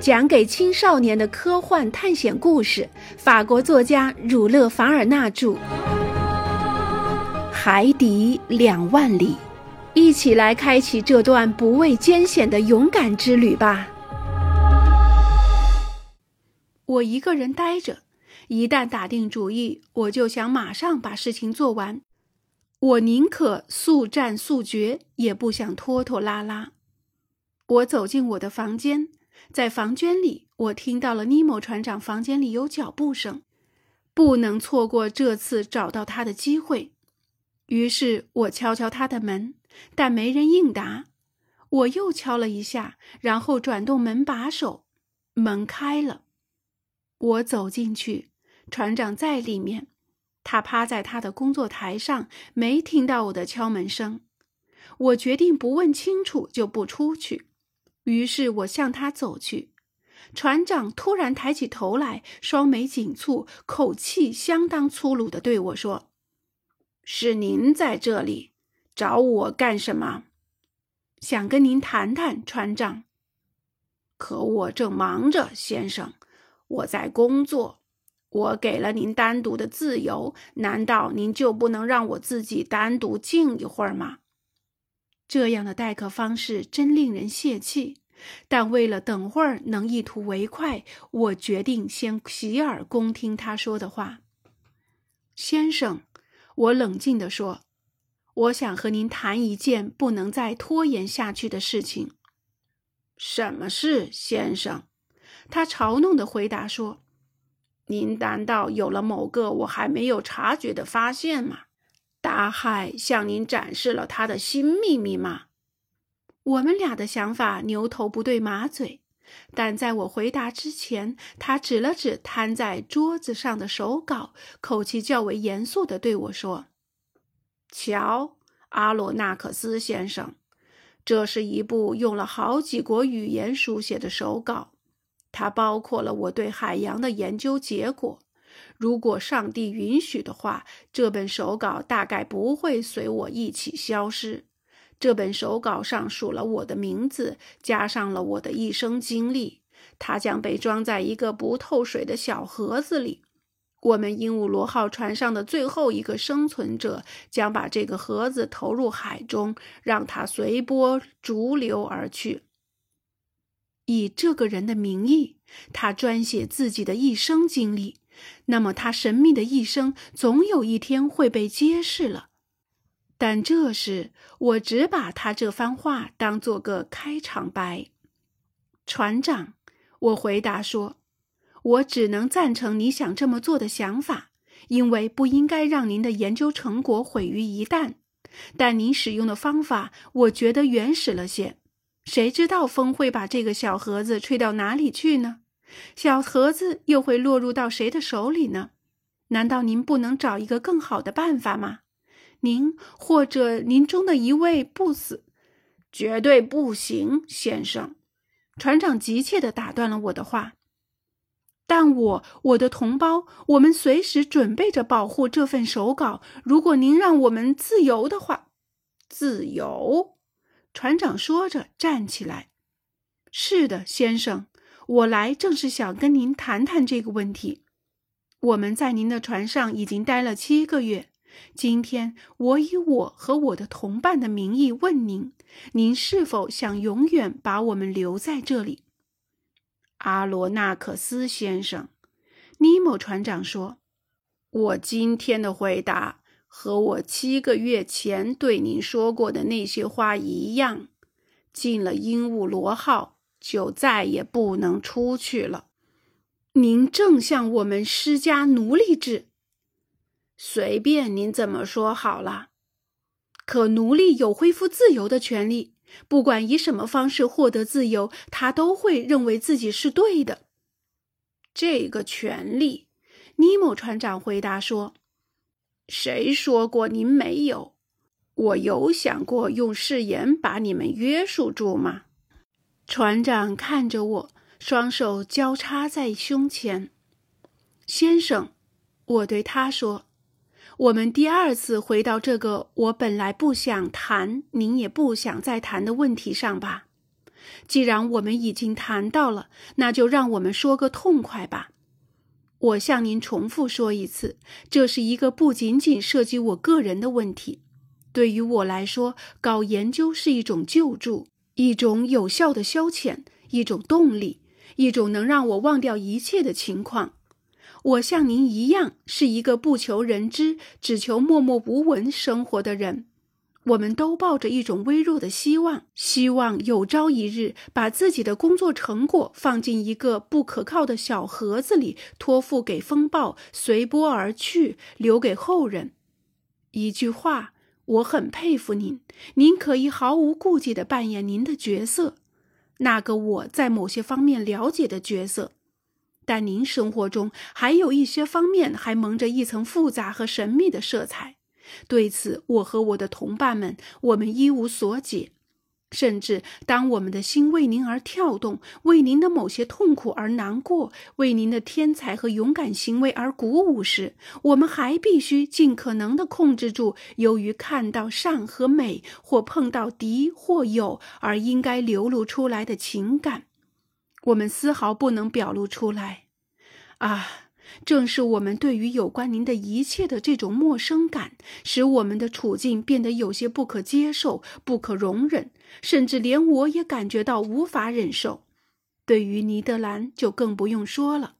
讲给青少年的科幻探险故事，法国作家儒勒·凡尔纳著，《海底两万里》，一起来开启这段不畏艰险的勇敢之旅吧。我一个人呆着，一旦打定主意，我就想马上把事情做完。我宁可速战速决，也不想拖拖拉拉。我走进我的房间。在房间里，我听到了尼莫船长房间里有脚步声，不能错过这次找到他的机会。于是我敲敲他的门，但没人应答。我又敲了一下，然后转动门把手，门开了。我走进去，船长在里面，他趴在他的工作台上，没听到我的敲门声。我决定不问清楚就不出去。于是我向他走去，船长突然抬起头来，双眉紧蹙，口气相当粗鲁地对我说：“是您在这里找我干什么？想跟您谈谈，船长。可我正忙着，先生，我在工作。我给了您单独的自由，难道您就不能让我自己单独静一会儿吗？”这样的待客方式真令人泄气，但为了等会儿能一图为快，我决定先洗耳恭听他说的话。先生，我冷静地说：“我想和您谈一件不能再拖延下去的事情。”“什么事，先生？”他嘲弄地回答说：“您难道有了某个我还没有察觉的发现吗？”大海向您展示了他的新秘密吗？我们俩的想法牛头不对马嘴，但在我回答之前，他指了指摊在桌子上的手稿，口气较为严肃地对我说：“瞧，阿罗纳克斯先生，这是一部用了好几国语言书写的手稿，它包括了我对海洋的研究结果。”如果上帝允许的话，这本手稿大概不会随我一起消失。这本手稿上署了我的名字，加上了我的一生经历。它将被装在一个不透水的小盒子里。我们鹦鹉螺号船上的最后一个生存者将把这个盒子投入海中，让它随波逐流而去。以这个人的名义，他专写自己的一生经历。那么，他神秘的一生总有一天会被揭示了。但这时，我只把他这番话当做个开场白。船长，我回答说：“我只能赞成你想这么做的想法，因为不应该让您的研究成果毁于一旦。但您使用的方法，我觉得原始了些。谁知道风会把这个小盒子吹到哪里去呢？”小盒子又会落入到谁的手里呢？难道您不能找一个更好的办法吗？您或者您中的一位不死，绝对不行，先生。船长急切地打断了我的话。但我，我的同胞，我们随时准备着保护这份手稿。如果您让我们自由的话，自由。船长说着站起来。是的，先生。我来正是想跟您谈谈这个问题。我们在您的船上已经待了七个月，今天我以我和我的同伴的名义问您：您是否想永远把我们留在这里？阿罗纳克斯先生，尼莫船长说：“我今天的回答和我七个月前对您说过的那些话一样。进了鹦鹉螺号。”就再也不能出去了。您正向我们施加奴隶制，随便您怎么说好了。可奴隶有恢复自由的权利，不管以什么方式获得自由，他都会认为自己是对的。这个权利，尼莫船长回答说：“谁说过您没有？我有想过用誓言把你们约束住吗？”船长看着我，双手交叉在胸前。先生，我对他说：“我们第二次回到这个我本来不想谈，您也不想再谈的问题上吧。既然我们已经谈到了，那就让我们说个痛快吧。我向您重复说一次，这是一个不仅仅涉及我个人的问题。对于我来说，搞研究是一种救助，一种有效的消遣，一种动力，一种能让我忘掉一切的情况。我像您一样，是一个不求人知，只求默默无闻生活的人。我们都抱着一种微弱的希望，希望有朝一日把自己的工作成果放进一个不可靠的小盒子里，托付给风暴，随波而去，留给后人。一句话，我很佩服您，您可以毫无顾忌的扮演您的角色，那个我在某些方面了解的角色。但您生活中还有一些方面还蒙着一层复杂和神秘的色彩。对此，我和我的同伴们，我们一无所解。甚至当我们的心为您而跳动，为您的某些痛苦而难过，为您的天才和勇敢行为而鼓舞时，我们还必须尽可能地控制住由于看到善和美，或碰到敌或友而应该流露出来的情感。我们丝毫不能表露出来。啊！正是我们对于有关您的一切的这种陌生感，使我们的处境变得有些不可接受、不可容忍，甚至连我也感觉到无法忍受。对于尼德兰就更不用说了。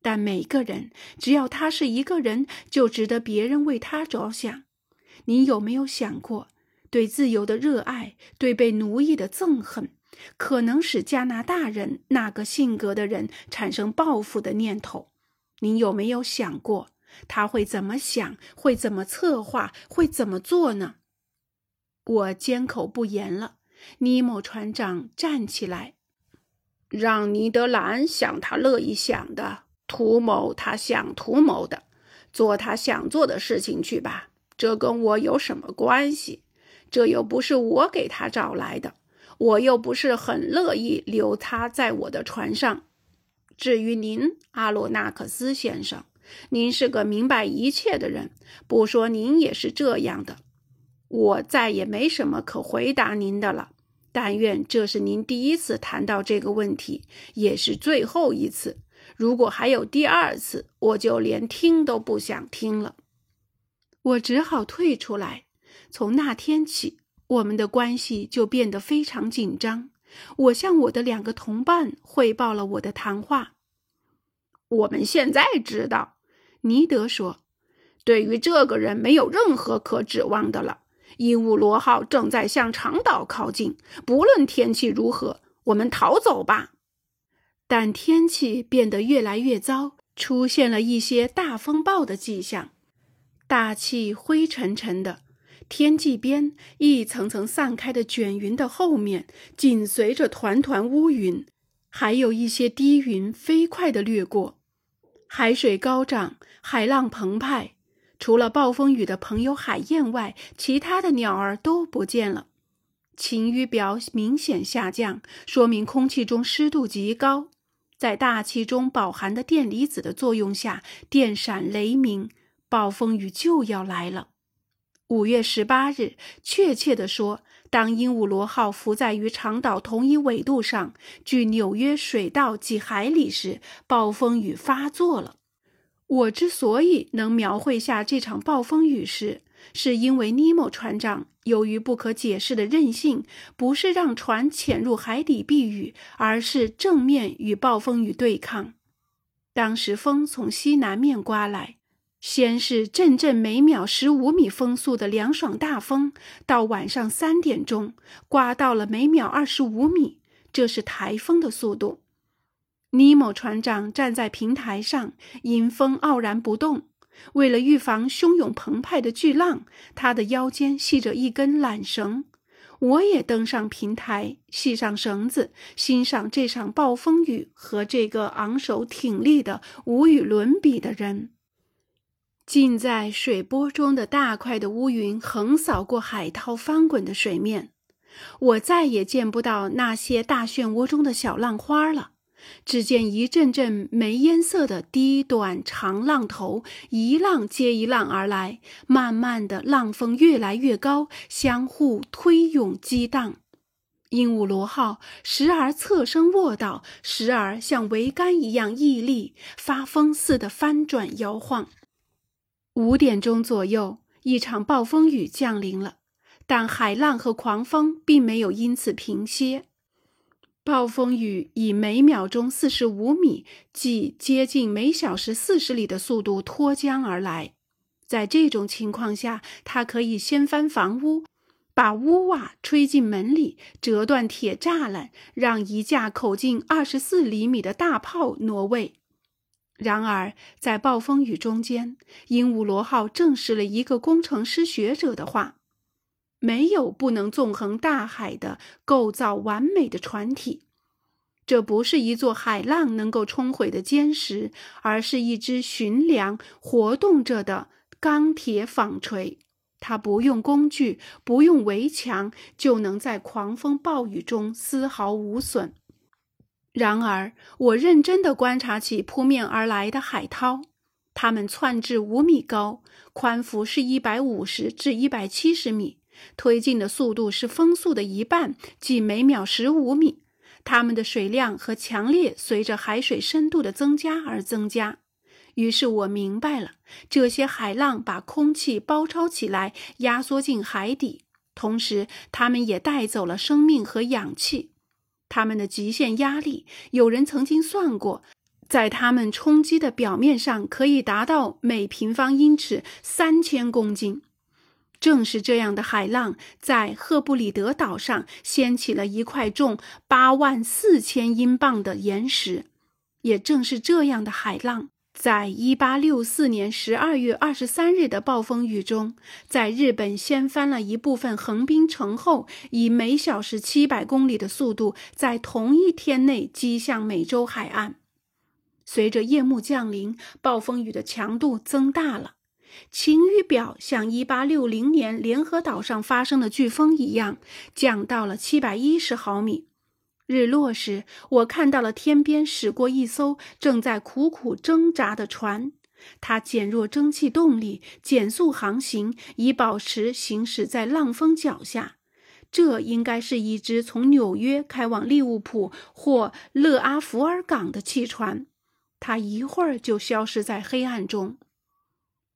但每个人，只要他是一个人，就值得别人为他着想。您有没有想过，对自由的热爱，对被奴役的憎恨，可能使加拿大人那个性格的人产生报复的念头？您有没有想过他会怎么想，会怎么策划，会怎么做呢？我缄口不言了。尼莫船长站起来，让尼德兰想他乐意想的，图谋他想图谋的，做他想做的事情去吧。这跟我有什么关系？这又不是我给他找来的，我又不是很乐意留他在我的船上。至于您，阿罗纳克斯先生，您是个明白一切的人，不说您也是这样的。我再也没什么可回答您的了。但愿这是您第一次谈到这个问题，也是最后一次。如果还有第二次，我就连听都不想听了。我只好退出来。从那天起，我们的关系就变得非常紧张。我向我的两个同伴汇报了我的谈话。我们现在知道，尼德说：“对于这个人没有任何可指望的了。鹦鹉螺号正在向长岛靠近，不论天气如何，我们逃走吧。”但天气变得越来越糟，出现了一些大风暴的迹象，大气灰沉沉的。天际边一层层散开的卷云的后面，紧随着团团乌云，还有一些低云飞快地掠过。海水高涨，海浪澎湃。除了暴风雨的朋友海燕外，其他的鸟儿都不见了。晴雨表明显下降，说明空气中湿度极高。在大气中饱含的电离子的作用下，电闪雷鸣，暴风雨就要来了。五月十八日，确切地说，当鹦鹉螺号浮在与长岛同一纬度上，距纽约水道几海里时，暴风雨发作了。我之所以能描绘下这场暴风雨时，是因为尼莫船长由于不可解释的任性，不是让船潜入海底避雨，而是正面与暴风雨对抗。当时风从西南面刮来。先是阵阵每秒十五米风速的凉爽大风，到晚上三点钟，刮到了每秒二十五米，这是台风的速度。尼莫船长站在平台上，迎风傲然不动。为了预防汹涌澎湃的巨浪，他的腰间系着一根缆绳。我也登上平台，系上绳子，欣赏这场暴风雨和这个昂首挺立的无与伦比的人。浸在水波中的大块的乌云横扫过海涛翻滚的水面，我再也见不到那些大漩涡中的小浪花了。只见一阵阵煤烟色的低短长浪头，一浪接一浪而来，慢慢的，浪峰越来越高，相互推涌激荡。鹦鹉螺号时而侧身卧倒，时而像桅杆一样屹立，发疯似的翻转摇晃。五点钟左右，一场暴风雨降临了，但海浪和狂风并没有因此平歇。暴风雨以每秒钟四十五米，即接近每小时四十里的速度脱缰而来。在这种情况下，它可以掀翻房屋。把屋瓦吹进门里，折断铁栅栏，让一架口径二十四厘米的大炮挪位。然而，在暴风雨中间，鹦鹉螺号证实了一个工程师学者的话：没有不能纵横大海的构造完美的船体。这不是一座海浪能够冲毁的坚石，而是一只寻粮活动着的钢铁纺锤。它不用工具，不用围墙，就能在狂风暴雨中丝毫无损。然而，我认真地观察起扑面而来的海涛，它们窜至五米高，宽幅是一百五十至一百七十米，推进的速度是风速的一半，即每秒十五米。它们的水量和强烈随着海水深度的增加而增加。于是我明白了，这些海浪把空气包抄起来，压缩进海底，同时它们也带走了生命和氧气。他们的极限压力，有人曾经算过，在他们冲击的表面上可以达到每平方英尺三千公斤。正是这样的海浪，在赫布里德岛上掀起了一块重八万四千英镑的岩石。也正是这样的海浪。在一八六四年十二月二十三日的暴风雨中，在日本掀翻了一部分横滨城后，以每小时七百公里的速度，在同一天内击向美洲海岸。随着夜幕降临，暴风雨的强度增大了，晴雨表像一八六零年联合岛上发生的飓风一样，降到了七百一十毫米。日落时，我看到了天边驶过一艘正在苦苦挣扎的船，它减弱蒸汽动力，减速航行，以保持行驶在浪峰脚下。这应该是一只从纽约开往利物浦或勒阿弗尔港的汽船。它一会儿就消失在黑暗中。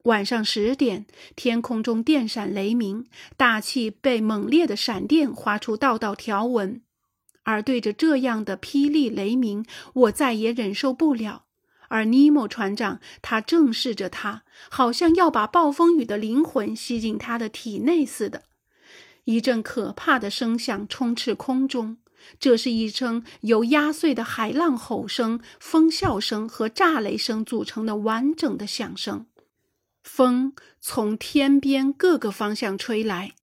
晚上十点，天空中电闪雷鸣，大气被猛烈的闪电划出道道条纹。而对着这样的霹雳雷鸣，我再也忍受不了。而尼莫船长，他正视着他，好像要把暴风雨的灵魂吸进他的体内似的。一阵可怕的声响充斥空中，这是一声由压碎的海浪吼声、风啸声和炸雷声组成的完整的响声。风从天边各个方向吹来。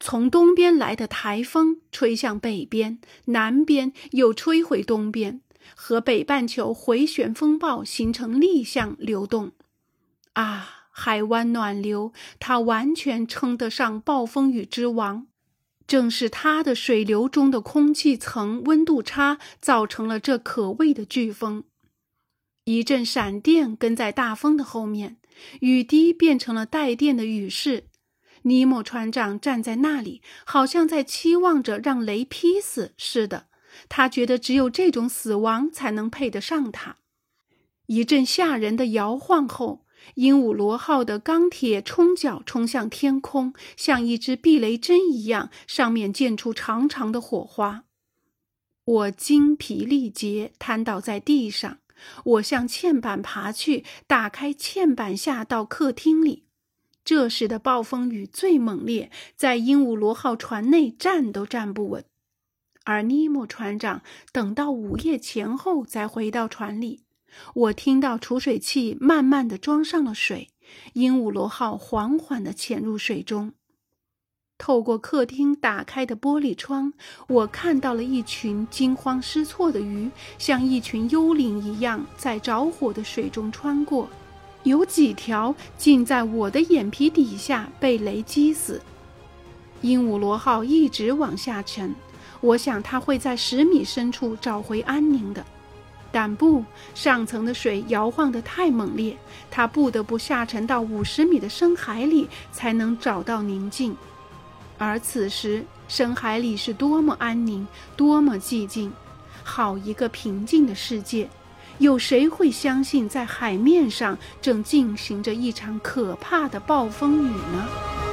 从东边来的台风吹向北边，南边又吹回东边，和北半球回旋风暴形成逆向流动。啊，海湾暖流，它完全称得上暴风雨之王。正是它的水流中的空气层温度差，造成了这可畏的飓风。一阵闪电跟在大风的后面，雨滴变成了带电的雨势。尼莫船长站在那里，好像在期望着让雷劈死似的。他觉得只有这种死亡才能配得上他。一阵吓人的摇晃后，鹦鹉螺号的钢铁冲角冲向天空，像一支避雷针一样，上面溅出长长的火花。我精疲力竭，瘫倒在地上。我向嵌板爬去，打开嵌板下到客厅里。这时的暴风雨最猛烈，在鹦鹉螺号船内站都站不稳。而尼莫船长等到午夜前后才回到船里。我听到储水器慢慢的装上了水，鹦鹉螺号缓缓地潜入水中。透过客厅打开的玻璃窗，我看到了一群惊慌失措的鱼，像一群幽灵一样在着火的水中穿过。有几条竟在我的眼皮底下被雷击死。鹦鹉螺号一直往下沉，我想它会在十米深处找回安宁的，但不，上层的水摇晃得太猛烈，它不得不下沉到五十米的深海里才能找到宁静。而此时深海里是多么安宁，多么寂静，好一个平静的世界！有谁会相信，在海面上正进行着一场可怕的暴风雨呢？